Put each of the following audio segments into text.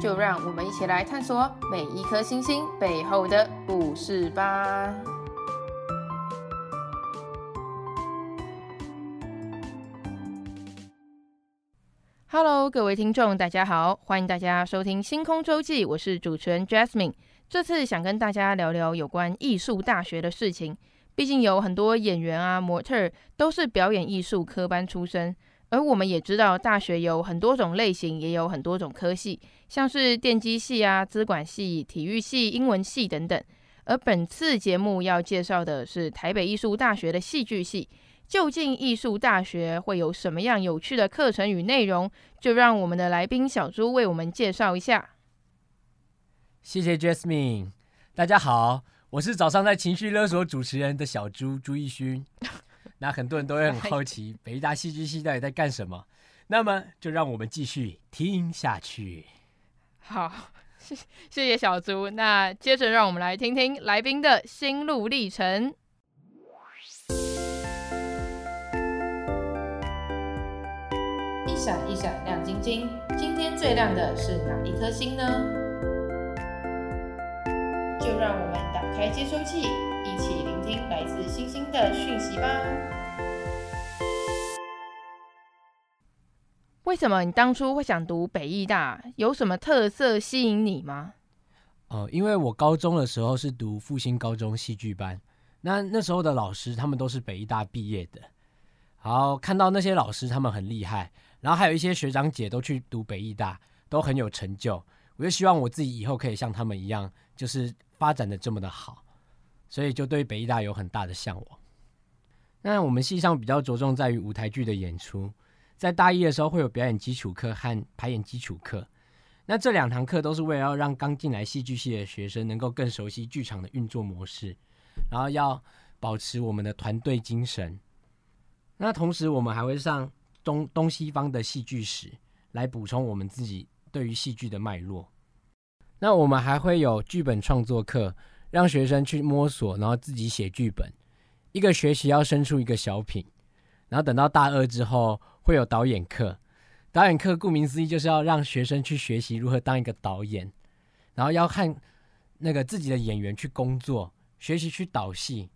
就让我们一起来探索每一颗星星背后的故事吧。Hello，各位听众，大家好，欢迎大家收听星空周记，我是主持人 Jasmine。这次想跟大家聊聊有关艺术大学的事情。毕竟有很多演员啊、模特都是表演艺术科班出身，而我们也知道大学有很多种类型，也有很多种科系，像是电机系啊、资管系、体育系、英文系等等。而本次节目要介绍的是台北艺术大学的戏剧系，究竟艺术大学会有什么样有趣的课程与内容？就让我们的来宾小朱为我们介绍一下。谢谢 Jasmine，大家好。我是早上在情绪勒索主持人的小朱朱奕勋，那很多人都会很好奇北大戏剧系到底在干什么，那么就让我们继续听下去。好，谢谢谢小朱。那接着让我们来听听来宾的心路历程。一闪一闪亮晶晶，今天最亮的是哪一颗星呢？就让我们打开接收器，一起聆听来自星星的讯息吧。为什么你当初会想读北艺大？有什么特色吸引你吗？哦，因为我高中的时候是读复兴高中戏剧班，那那时候的老师他们都是北艺大毕业的，然后看到那些老师他们很厉害，然后还有一些学长姐都去读北艺大，都很有成就，我就希望我自己以后可以像他们一样，就是。发展的这么的好，所以就对北艺大有很大的向往。那我们系上比较着重在于舞台剧的演出，在大一的时候会有表演基础课和排演基础课。那这两堂课都是为了要让刚进来戏剧系的学生能够更熟悉剧场的运作模式，然后要保持我们的团队精神。那同时我们还会上东东西方的戏剧史，来补充我们自己对于戏剧的脉络。那我们还会有剧本创作课，让学生去摸索，然后自己写剧本。一个学期要生出一个小品，然后等到大二之后会有导演课。导演课顾名思义就是要让学生去学习如何当一个导演，然后要看那个自己的演员去工作，学习去导戏。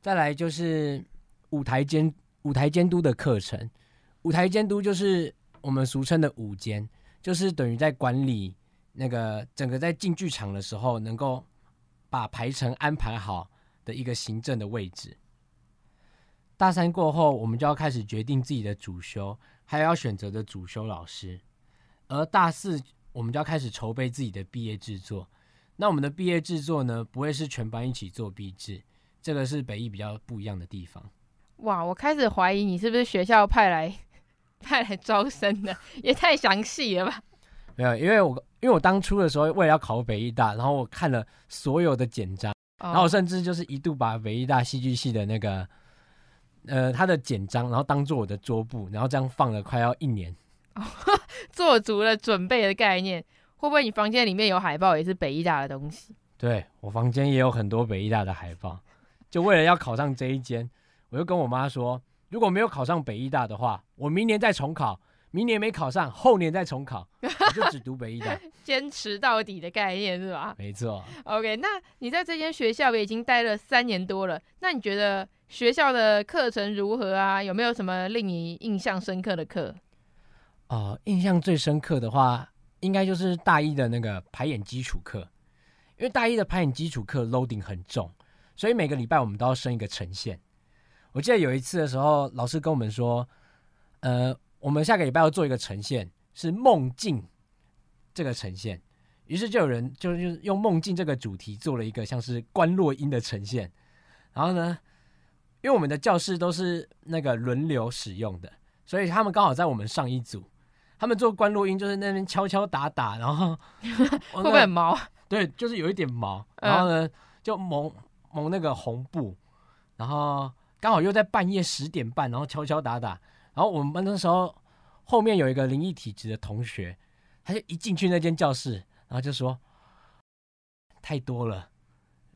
再来就是舞台监舞台监督的课程，舞台监督就是我们俗称的舞监，就是等于在管理。那个整个在进剧场的时候，能够把排程安排好的一个行政的位置。大三过后，我们就要开始决定自己的主修，还有要选择的主修老师。而大四，我们就要开始筹备自己的毕业制作。那我们的毕业制作呢，不会是全班一起做毕制，这个是北艺比较不一样的地方。哇，我开始怀疑你是不是学校派来派来招生的，也太详细了吧？没有，因为我因为我当初的时候为了要考北艺大，然后我看了所有的简章，oh. 然后我甚至就是一度把北艺大戏剧系的那个呃他的简章，然后当做我的桌布，然后这样放了快要一年，oh. 做足了准备的概念。会不会你房间里面有海报也是北医大的东西？对，我房间也有很多北医大的海报，就为了要考上这一间，我就跟我妈说，如果没有考上北医大的话，我明年再重考。明年没考上，后年再重考，我就只读北艺大，坚持到底的概念是吧？没错。OK，那你在这间学校也已经待了三年多了，那你觉得学校的课程如何啊？有没有什么令你印象深刻的课？哦、呃，印象最深刻的话，应该就是大一的那个排演基础课，因为大一的排演基础课 loading 很重，所以每个礼拜我们都要升一个呈现。我记得有一次的时候，老师跟我们说，呃。我们下个礼拜要做一个呈现，是梦境这个呈现，于是就有人就就用梦境这个主题做了一个像是观落音的呈现。然后呢，因为我们的教室都是那个轮流使用的，所以他们刚好在我们上一组，他们做观落音就是那边敲敲打打，然后 会不会很毛？对，就是有一点毛，然后呢就蒙蒙那个红布，然后刚好又在半夜十点半，然后敲敲打打，然后我们班那时候后面有一个灵异体质的同学，他就一进去那间教室，然后就说太多了，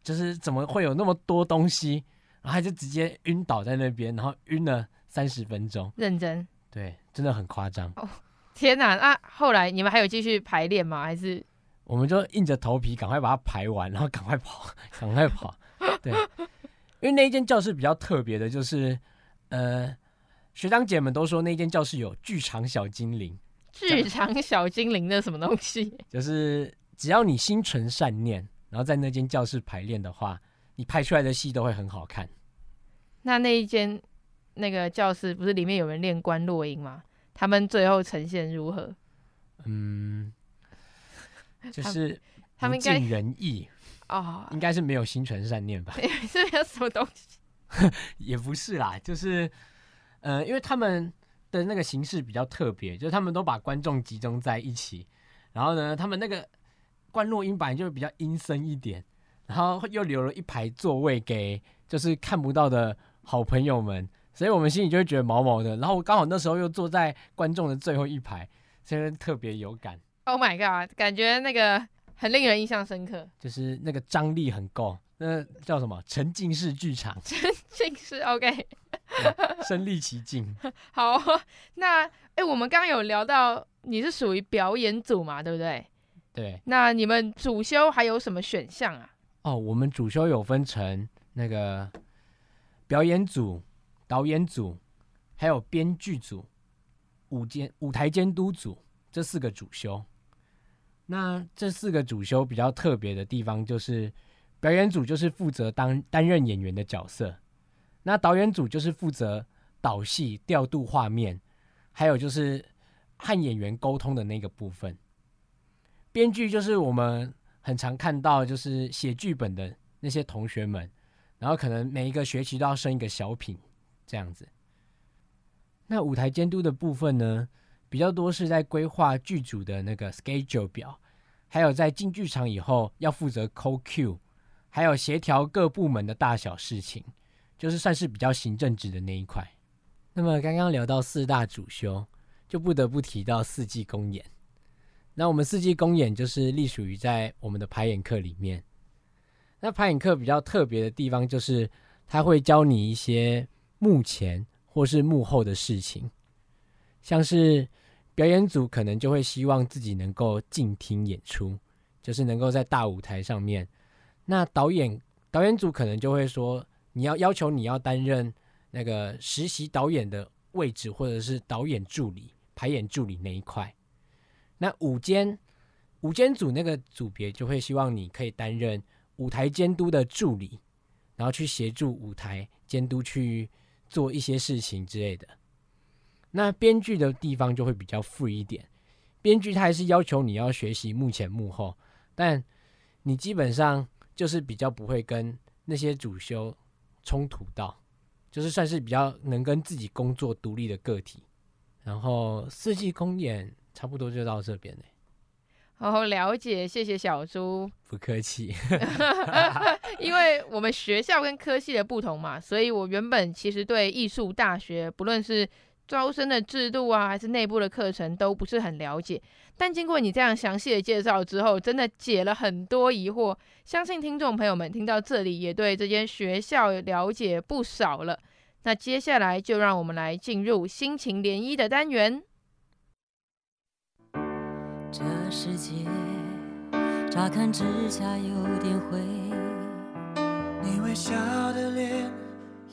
就是怎么会有那么多东西，然后他就直接晕倒在那边，然后晕了三十分钟，认真，对，真的很夸张。哦天哪！那、啊、后来你们还有继续排练吗？还是我们就硬着头皮赶快把它排完，然后赶快跑，赶快跑。对，因为那一间教室比较特别的，就是呃，学长姐们都说那间教室有剧场小精灵。剧场小精灵的什么东西？就是只要你心存善念，然后在那间教室排练的话，你拍出来的戏都会很好看。那那一间那个教室不是里面有人练观落音吗？他们最后呈现如何？嗯，就是不尽人意哦，应该是没有心存善念吧？是有什么东西？也不是啦，就是呃，因为他们的那个形式比较特别，就是他们都把观众集中在一起，然后呢，他们那个观落音版就比较阴森一点，然后又留了一排座位给就是看不到的好朋友们。所以我们心里就会觉得毛毛的，然后我刚好那时候又坐在观众的最后一排，所以特别有感。Oh my god，感觉那个很令人印象深刻，就是那个张力很够，那叫什么沉浸式剧场？沉浸式，OK，身临其境。好，那哎，我们刚刚有聊到你是属于表演组嘛，对不对？对。那你们主修还有什么选项啊？哦，我们主修有分成那个表演组。导演组，还有编剧组、舞监舞台监督组这四个主修。那这四个主修比较特别的地方，就是表演组就是负责当担任演员的角色，那导演组就是负责导戏、调度画面，还有就是和演员沟通的那个部分。编剧就是我们很常看到，就是写剧本的那些同学们，然后可能每一个学期都要升一个小品。这样子，那舞台监督的部分呢，比较多是在规划剧组的那个 schedule 表，还有在进剧场以后要负责 call cue，还有协调各部门的大小事情，就是算是比较行政职的那一块。那么刚刚聊到四大主修，就不得不提到四季公演。那我们四季公演就是隶属于在我们的排演课里面。那排演课比较特别的地方就是，他会教你一些。幕前或是幕后的事情，像是表演组可能就会希望自己能够静听演出，就是能够在大舞台上面。那导演导演组可能就会说，你要要求你要担任那个实习导演的位置，或者是导演助理、排演助理那一块。那舞间舞间组那个组别就会希望你可以担任舞台监督的助理，然后去协助舞台监督去。做一些事情之类的，那编剧的地方就会比较 free 一点。编剧他还是要求你要学习幕前幕后，但你基本上就是比较不会跟那些主修冲突到，就是算是比较能跟自己工作独立的个体。然后四季公演差不多就到这边嘞。好，了解，谢谢小猪。不客气。因为我们学校跟科系的不同嘛，所以我原本其实对艺术大学不论是招生的制度啊，还是内部的课程都不是很了解。但经过你这样详细的介绍之后，真的解了很多疑惑。相信听众朋友们听到这里也对这间学校了解不少了。那接下来就让我们来进入心情涟漪的单元。这世界乍看之下有点灰，你微笑的脸，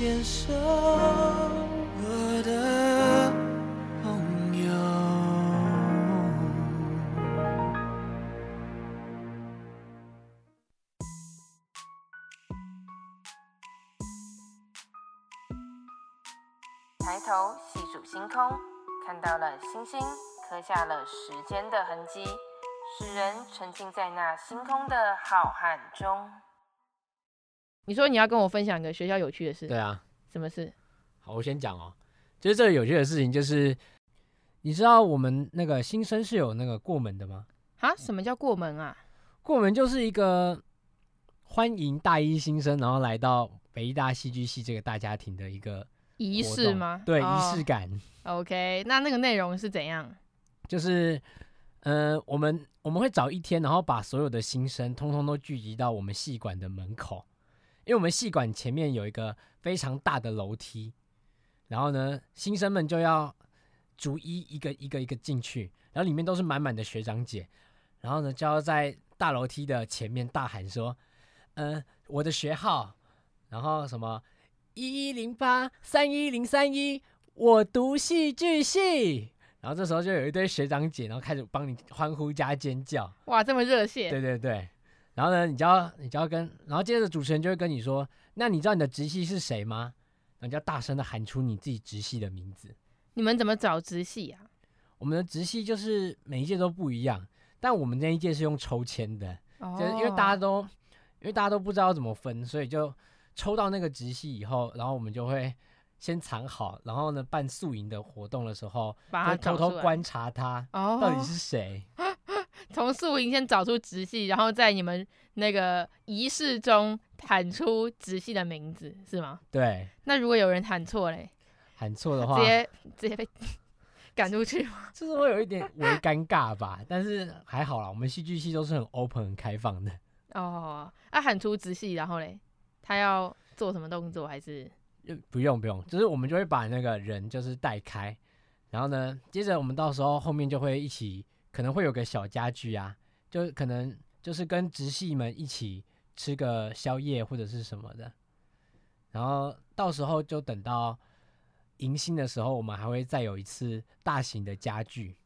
牵手我的朋友抬头细数星空看到了星星刻下了时间的痕迹使人沉浸在那星空的浩瀚中。你说你要跟我分享一个学校有趣的事？对啊，什么事？好，我先讲哦。就是这个有趣的事情，就是你知道我们那个新生是有那个过门的吗？啊？什么叫过门啊？过门就是一个欢迎大一新生，然后来到北艺大戏剧系这个大家庭的一个。仪式吗？对，哦、仪式感。OK，那那个内容是怎样？就是，呃，我们我们会找一天，然后把所有的新生通通都聚集到我们戏馆的门口，因为我们戏馆前面有一个非常大的楼梯，然后呢，新生们就要逐一一个一个一个进去，然后里面都是满满的学长姐，然后呢，就要在大楼梯的前面大喊说：“呃，我的学号，然后什么。”一一零八三一零三一，我读戏剧系。然后这时候就有一堆学长姐，然后开始帮你欢呼加尖叫。哇，这么热血！对对对。然后呢，你就要你就要跟，然后接着主持人就会跟你说：“那你知道你的直系是谁吗？”然后你就要大声的喊出你自己直系的名字。你们怎么找直系啊？我们的直系就是每一届都不一样，但我们那一届是用抽签的，哦、就是因为大家都因为大家都不知道怎么分，所以就。抽到那个直系以后，然后我们就会先藏好，然后呢，办宿营的活动的时候，就偷偷观察他到底是谁。从宿营先找出直系，然后在你们那个仪式中喊出直系的名字，是吗？对。那如果有人喊错嘞？喊错的话，直接直接被 赶出去吗？就是会有一点微尴尬吧，但是还好啦，我们戏剧系都是很 open 很开放的。哦，那、啊、喊出直系，然后嘞？他要做什么动作？还是不用不用，就是我们就会把那个人就是带开，然后呢，接着我们到时候后面就会一起，可能会有个小家具啊，就可能就是跟直系们一起吃个宵夜或者是什么的，然后到时候就等到迎新的时候，我们还会再有一次大型的家具，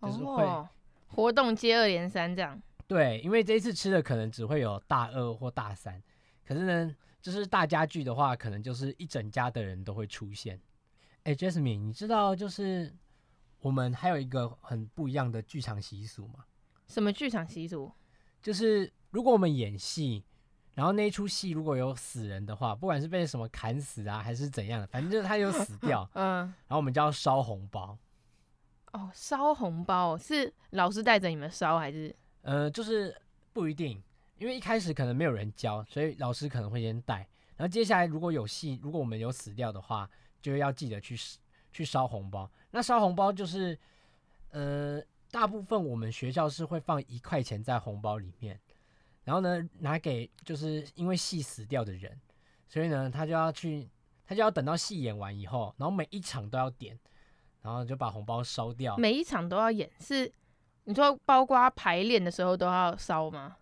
就是会、哦、活动接二连三这样。对，因为这一次吃的可能只会有大二或大三。可是呢，就是大家具的话，可能就是一整家的人都会出现。哎，Jasmine，你知道就是我们还有一个很不一样的剧场习俗嘛？什么剧场习俗？就是如果我们演戏，然后那一出戏如果有死人的话，不管是被什么砍死啊，还是怎样的，反正就是他有死掉，嗯，然后我们就要烧红包。哦，烧红包是老师带着你们烧还是？呃，就是不一定。因为一开始可能没有人教，所以老师可能会先带。然后接下来如果有戏，如果我们有死掉的话，就要记得去去烧红包。那烧红包就是，呃，大部分我们学校是会放一块钱在红包里面，然后呢拿给就是因为戏死掉的人，所以呢他就要去，他就要等到戏演完以后，然后每一场都要点，然后就把红包烧掉。每一场都要演，是你说包括排练的时候都要烧吗？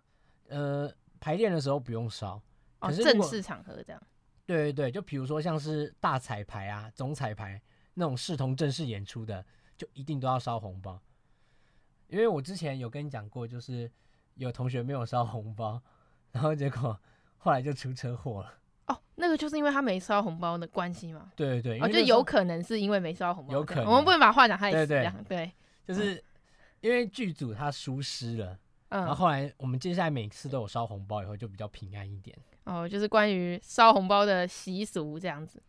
呃，排练的时候不用烧，哦、正式场合这样。对对对，就比如说像是大彩排啊、总彩排那种视同正式演出的，就一定都要烧红包。因为我之前有跟你讲过，就是有同学没有烧红包，然后结果后来就出车祸了。哦，那个就是因为他没烧红包的关系吗？对对对，哦，就有可能是因为没烧红包，有可能。我们不能把话讲太死。对对对，对就是因为剧组他疏失了。然后后来我们接下来每次都有烧红包，以后就比较平安一点。哦，就是关于烧红包的习俗这样子。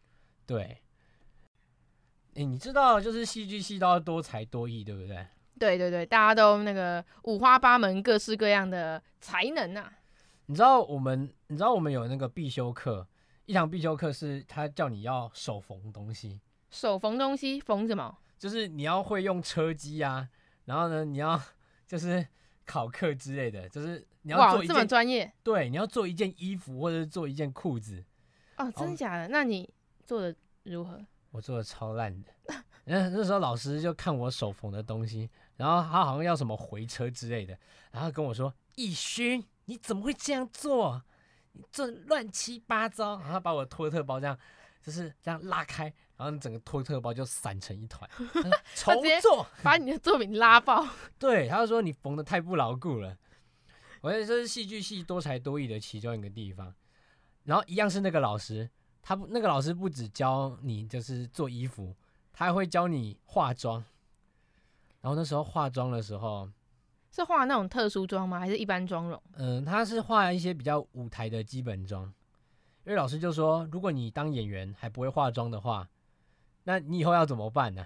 对。哎，你知道就是戏剧系都要多才多艺，对不对？对对对，大家都那个五花八门、各式各样的才能呐、啊。你知道我们，你知道我们有那个必修课，一堂必修课是他叫你要手缝东西。手缝东西，缝什么？就是你要会用车机啊，然后呢，你要就是。考课之类的，就是你要做一件，哇，这么专业。对，你要做一件衣服或者是做一件裤子。哦，真的假的？那你做的如何？我做的超烂的。嗯，那时候老师就看我手缝的东西，然后他好像要什么回车之类的，然后跟我说：“逸勋，你怎么会这样做？你这乱七八糟。”然后把我的托特包这样，就是这样拉开。然后整个托特包就散成一团，重做，把你的作品拉爆。对，他就说你缝的太不牢固了。我觉得这是戏剧系多才多艺的其中一个地方。然后一样是那个老师，他不那个老师不只教你就是做衣服，他还会教你化妆。然后那时候化妆的时候，是化那种特殊妆吗？还是一般妆容？嗯，他是化一些比较舞台的基本妆。因为老师就说，如果你当演员还不会化妆的话，那你以后要怎么办呢？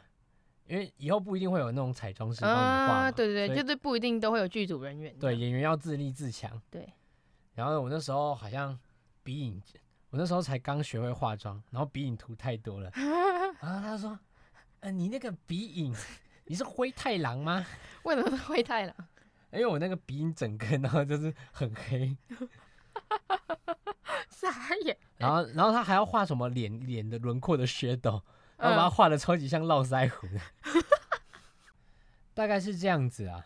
因为以后不一定会有那种彩妆师帮你化。啊，对对对，就是不一定都会有剧组人员。对，演员要自立自强。对。然后我那时候好像鼻影，我那时候才刚学会化妆，然后鼻影涂太多了。然后他说：“呃，你那个鼻影。”你是灰太狼吗？为什么是灰太狼？因为我那个鼻影整个，然后就是很黑，傻眼。然后，然后他还要画什么脸脸的轮廓的 shadow，然后把它画的超级像络腮胡的，嗯、大概是这样子啊。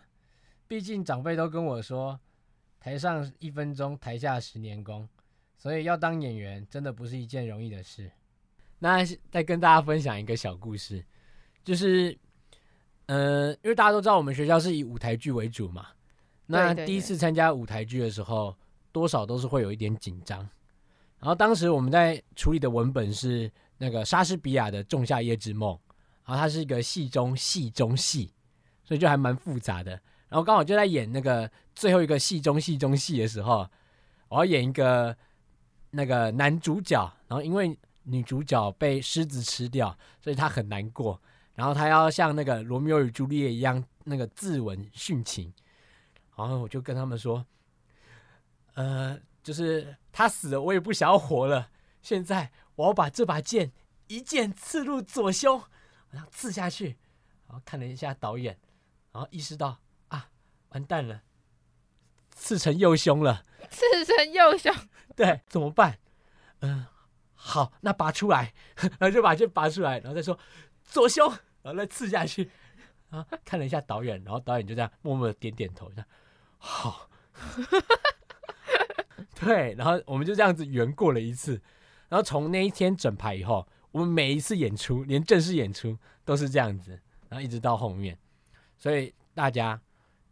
毕竟长辈都跟我说，台上一分钟，台下十年功，所以要当演员真的不是一件容易的事。那再跟大家分享一个小故事，就是。呃，因为大家都知道我们学校是以舞台剧为主嘛，那第一次参加舞台剧的时候，多少都是会有一点紧张。然后当时我们在处理的文本是那个莎士比亚的《仲夏夜之梦》，然后它是一个戏中戏中戏，所以就还蛮复杂的。然后刚好就在演那个最后一个戏中戏中戏的时候，我要演一个那个男主角，然后因为女主角被狮子吃掉，所以他很难过。然后他要像那个罗密欧与朱丽叶一样，那个自刎殉情。然后我就跟他们说，呃，就是他死了，我也不想要活了。现在我要把这把剑一剑刺入左胸，然后刺下去。然后看了一下导演，然后意识到啊，完蛋了，刺成右胸了。刺成右胸，对，怎么办？嗯、好，那拔出来，然后就把剑拔出来，然后再说。左胸，然后再刺下去，啊，看了一下导演，然后导演就这样默默的点点头，这样好，对，然后我们就这样子圆过了一次，然后从那一天整排以后，我们每一次演出，连正式演出都是这样子，然后一直到后面，所以大家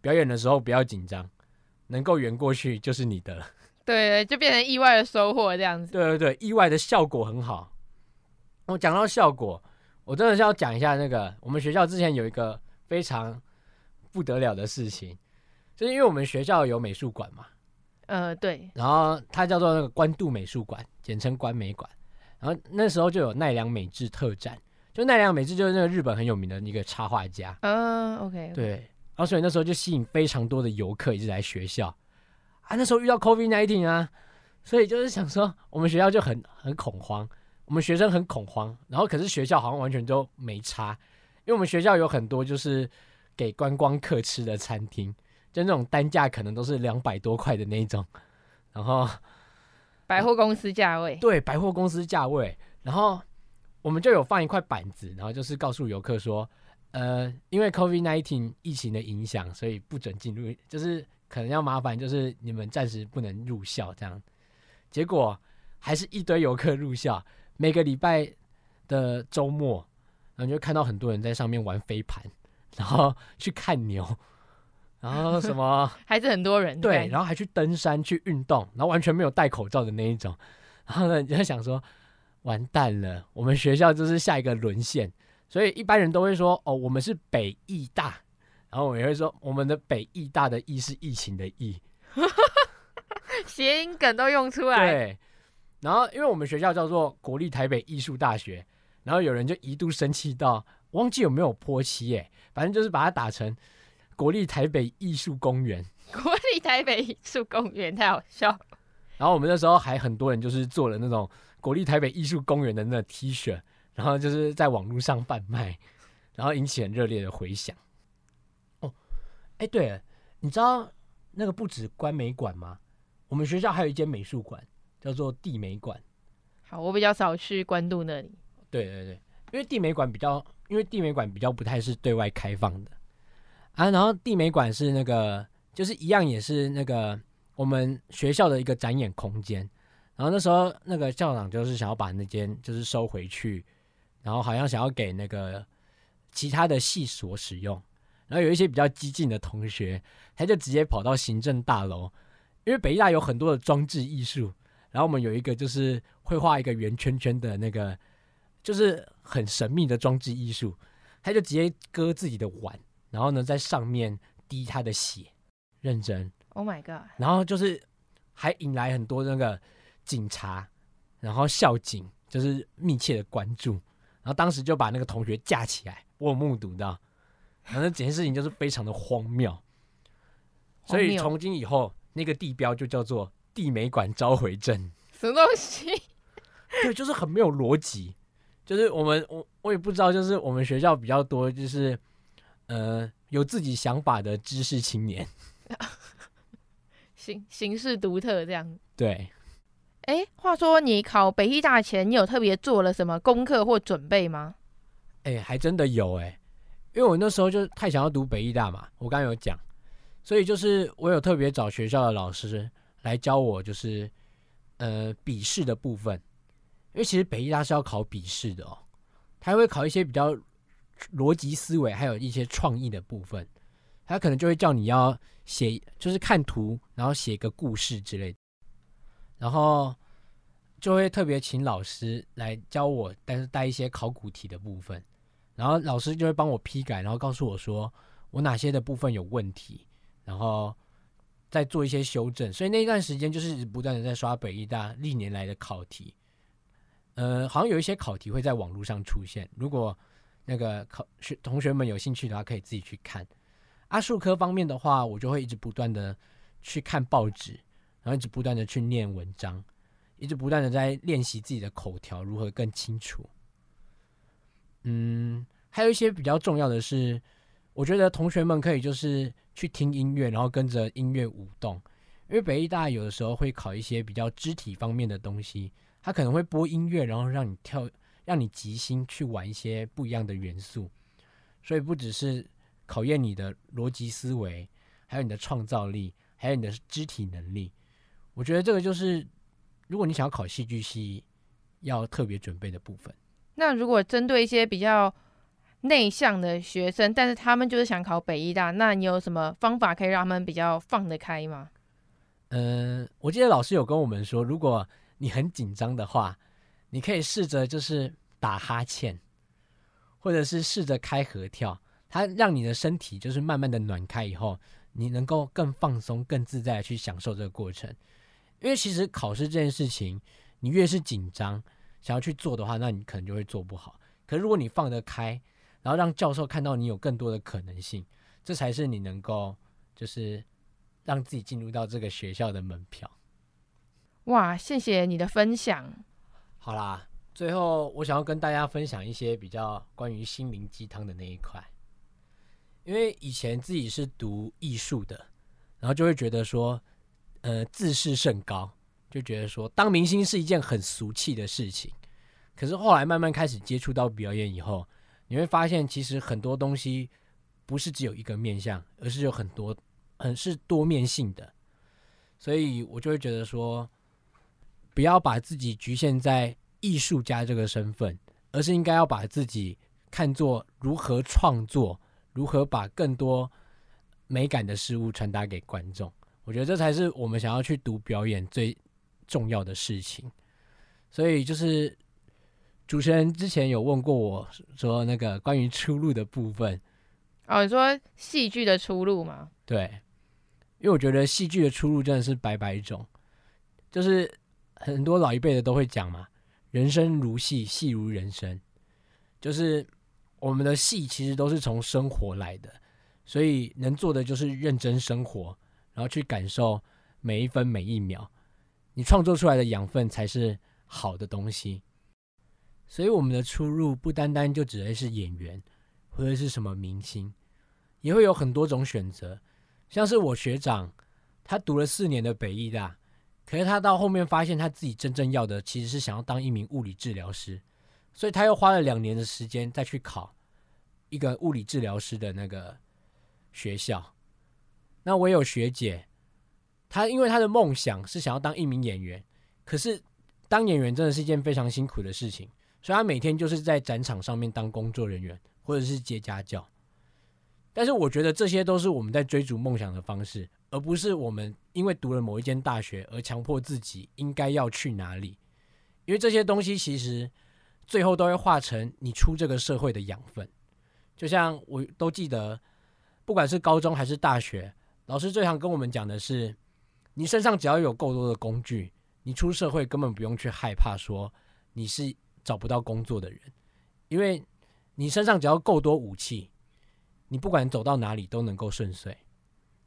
表演的时候不要紧张，能够圆过去就是你的了，对，就变成意外的收获这样子，对对对，意外的效果很好。我讲到效果。我真的是要讲一下那个，我们学校之前有一个非常不得了的事情，就是因为我们学校有美术馆嘛，呃，对，然后它叫做那个关渡美术馆，简称关美馆，然后那时候就有奈良美智特展，就奈良美智就是那个日本很有名的一个插画家，嗯，uh，OK，对，然后所以那时候就吸引非常多的游客一直来学校，啊，那时候遇到 COVID-19 啊，所以就是想说我们学校就很很恐慌。我们学生很恐慌，然后可是学校好像完全都没差，因为我们学校有很多就是给观光客吃的餐厅，就那种单价可能都是两百多块的那种，然后 百货公司价位，对，百货公司价位，然后我们就有放一块板子，然后就是告诉游客说，呃，因为 COVID-19 疫情的影响，所以不准进入，就是可能要麻烦，就是你们暂时不能入校这样，结果还是一堆游客入校。每个礼拜的周末，然后就看到很多人在上面玩飞盘，然后去看牛，然后什么 还是很多人对，然后还去登山去运动，然后完全没有戴口罩的那一种，然后呢，你就想说完蛋了，我们学校就是下一个沦陷，所以一般人都会说哦，我们是北艺大，然后我也会说我们的北艺大的艺是疫情的疫，谐音梗都用出来，对。然后，因为我们学校叫做国立台北艺术大学，然后有人就一度生气到忘记有没有泼漆耶，反正就是把它打成国立台北艺术公园。国立台北艺术公园太好笑。然后我们那时候还很多人就是做了那种国立台北艺术公园的那 T 恤，然后就是在网络上贩卖，然后引起很热烈的回响。哦，哎，对了，你知道那个不止关美馆吗？我们学校还有一间美术馆。叫做地美馆，好，我比较少去关渡那里。对对对，因为地美馆比较，因为地美馆比较不太是对外开放的啊。然后地美馆是那个，就是一样也是那个我们学校的一个展演空间。然后那时候那个校长就是想要把那间就是收回去，然后好像想要给那个其他的系所使用。然后有一些比较激进的同学，他就直接跑到行政大楼，因为北艺大有很多的装置艺术。然后我们有一个就是会画一个圆圈圈的那个，就是很神秘的装置艺术，他就直接割自己的腕，然后呢在上面滴他的血，认真。Oh my god！然后就是还引来很多那个警察，然后校警就是密切的关注，然后当时就把那个同学架起来，我有目睹到，然后这件事情就是非常的荒谬，所以从今以后那个地标就叫做地美馆召回镇。什么东西？对，就是很没有逻辑，就是我们我我也不知道，就是我们学校比较多，就是呃有自己想法的知识青年。形形式独特这样。对。哎，话说你考北医大前，你有特别做了什么功课或准备吗？哎，还真的有哎，因为我那时候就太想要读北艺大嘛，我刚刚有讲，所以就是我有特别找学校的老师来教我，就是呃笔试的部分，因为其实北艺大是要考笔试的哦，他会考一些比较逻辑思维，还有一些创意的部分。他可能就会叫你要写，就是看图，然后写一个故事之类，然后就会特别请老师来教我，但是带一些考古题的部分，然后老师就会帮我批改，然后告诉我说我哪些的部分有问题，然后再做一些修正。所以那段时间就是不断的在刷北艺大历年来的考题，呃，好像有一些考题会在网络上出现，如果那个考学同学们有兴趣的话，可以自己去看。阿术科方面的话，我就会一直不断的去看报纸，然后一直不断的去念文章，一直不断的在练习自己的口条如何更清楚。嗯，还有一些比较重要的是，我觉得同学们可以就是去听音乐，然后跟着音乐舞动，因为北艺大有的时候会考一些比较肢体方面的东西，他可能会播音乐，然后让你跳，让你即兴去玩一些不一样的元素，所以不只是。考验你的逻辑思维，还有你的创造力，还有你的肢体能力。我觉得这个就是，如果你想要考戏剧系，要特别准备的部分。那如果针对一些比较内向的学生，但是他们就是想考北医大，那你有什么方法可以让他们比较放得开吗？嗯、我记得老师有跟我们说，如果你很紧张的话，你可以试着就是打哈欠，或者是试着开合跳。它让你的身体就是慢慢的暖开以后，你能够更放松、更自在的去享受这个过程。因为其实考试这件事情，你越是紧张想要去做的话，那你可能就会做不好。可是如果你放得开，然后让教授看到你有更多的可能性，这才是你能够就是让自己进入到这个学校的门票。哇，谢谢你的分享。好啦，最后我想要跟大家分享一些比较关于心灵鸡汤的那一块。因为以前自己是读艺术的，然后就会觉得说，呃，自视甚高，就觉得说当明星是一件很俗气的事情。可是后来慢慢开始接触到表演以后，你会发现其实很多东西不是只有一个面向，而是有很多很是多面性的。所以我就会觉得说，不要把自己局限在艺术家这个身份，而是应该要把自己看作如何创作。如何把更多美感的事物传达给观众？我觉得这才是我们想要去读表演最重要的事情。所以，就是主持人之前有问过我说，那个关于出路的部分。哦，你说戏剧的出路吗？对，因为我觉得戏剧的出路真的是百百种，就是很多老一辈的都会讲嘛，“人生如戏，戏如人生”，就是。我们的戏其实都是从生活来的，所以能做的就是认真生活，然后去感受每一分每一秒。你创作出来的养分才是好的东西。所以我们的出路不单单就只会是演员，或者是什么明星，也会有很多种选择。像是我学长，他读了四年的北艺大，可是他到后面发现他自己真正要的其实是想要当一名物理治疗师。所以他又花了两年的时间再去考一个物理治疗师的那个学校。那我有学姐，他因为他的梦想是想要当一名演员，可是当演员真的是一件非常辛苦的事情，所以他每天就是在展场上面当工作人员或者是接家教。但是我觉得这些都是我们在追逐梦想的方式，而不是我们因为读了某一间大学而强迫自己应该要去哪里。因为这些东西其实最后都会化成你出这个社会的养分。就像我都记得，不管是高中还是大学，老师最常跟我们讲的是：你身上只要有够多的工具，你出社会根本不用去害怕说你是找不到工作的人，因为你身上只要够多武器，你不管走到哪里都能够顺遂。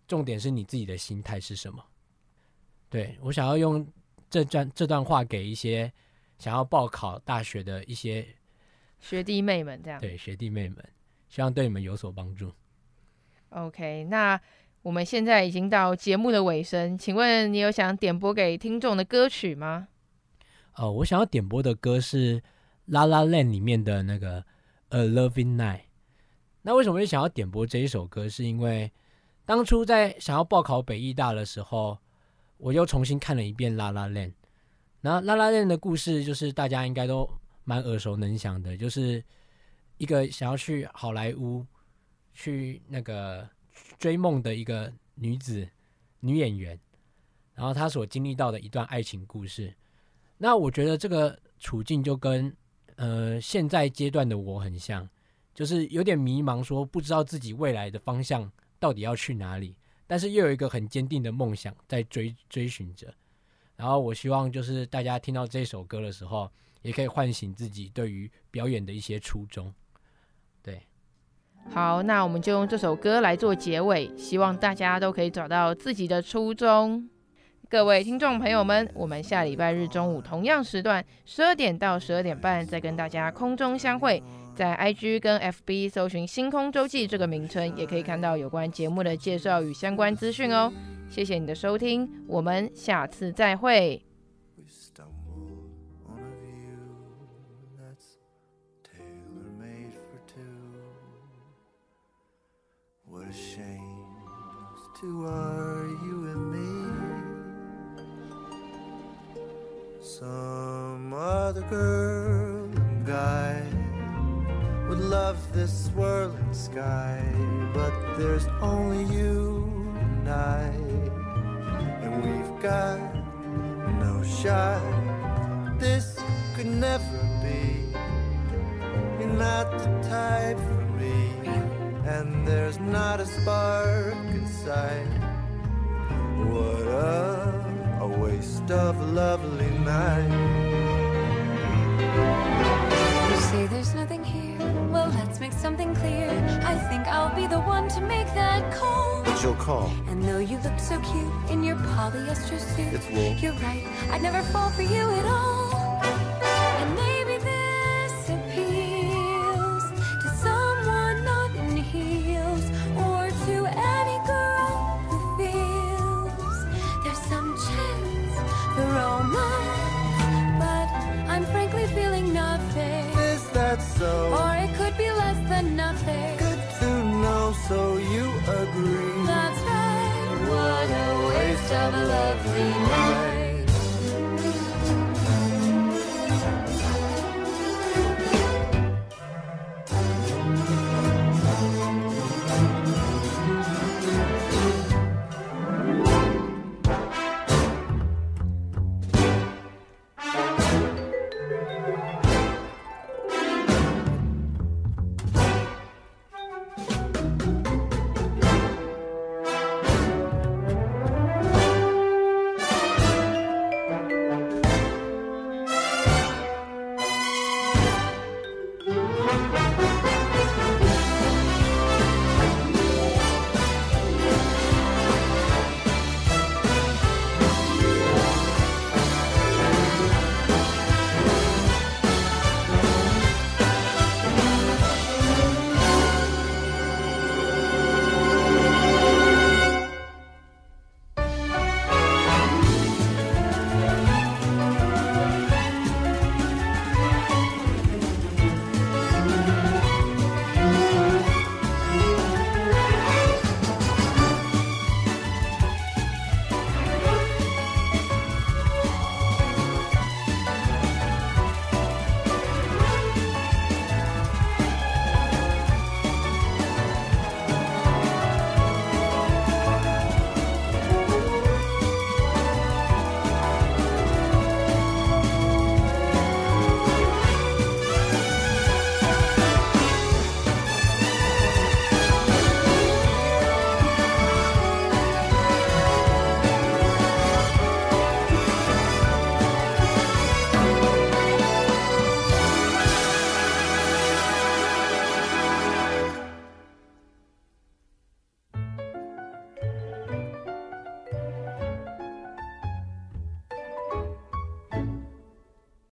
重点是你自己的心态是什么？对，我想要用这段这段话给一些想要报考大学的一些学弟妹们，这样。对，学弟妹们。希望对你们有所帮助。OK，那我们现在已经到节目的尾声，请问你有想点播给听众的歌曲吗？呃，我想要点播的歌是《La La Land》里面的那个《A Loving Night》。那为什么会想要点播这一首歌？是因为当初在想要报考北艺大的时候，我又重新看了一遍《La La Land》。那《La La Land》的故事就是大家应该都蛮耳熟能详的，就是。一个想要去好莱坞去那个追梦的一个女子女演员，然后她所经历到的一段爱情故事。那我觉得这个处境就跟呃现在阶段的我很像，就是有点迷茫，说不知道自己未来的方向到底要去哪里，但是又有一个很坚定的梦想在追追寻着。然后我希望就是大家听到这首歌的时候，也可以唤醒自己对于表演的一些初衷。好，那我们就用这首歌来做结尾，希望大家都可以找到自己的初衷。各位听众朋友们，我们下礼拜日中午同样时段，十二点到十二点半，再跟大家空中相会。在 IG 跟 FB 搜寻“星空周记”这个名称，也可以看到有关节目的介绍与相关资讯哦。谢谢你的收听，我们下次再会。ashamed to are you and me. Some other girl and guy would love this swirling sky, but there's only you and I, and we've got no shot. This could never be. You're not the type and there's not a spark inside. What a, a waste of lovely night. You say there's nothing here. Well, let's make something clear. I think I'll be the one to make that call. What's your call? And though you look so cute in your polyester suit, it's wool. You're right. I'd never fall for you at all. Of a lovely night.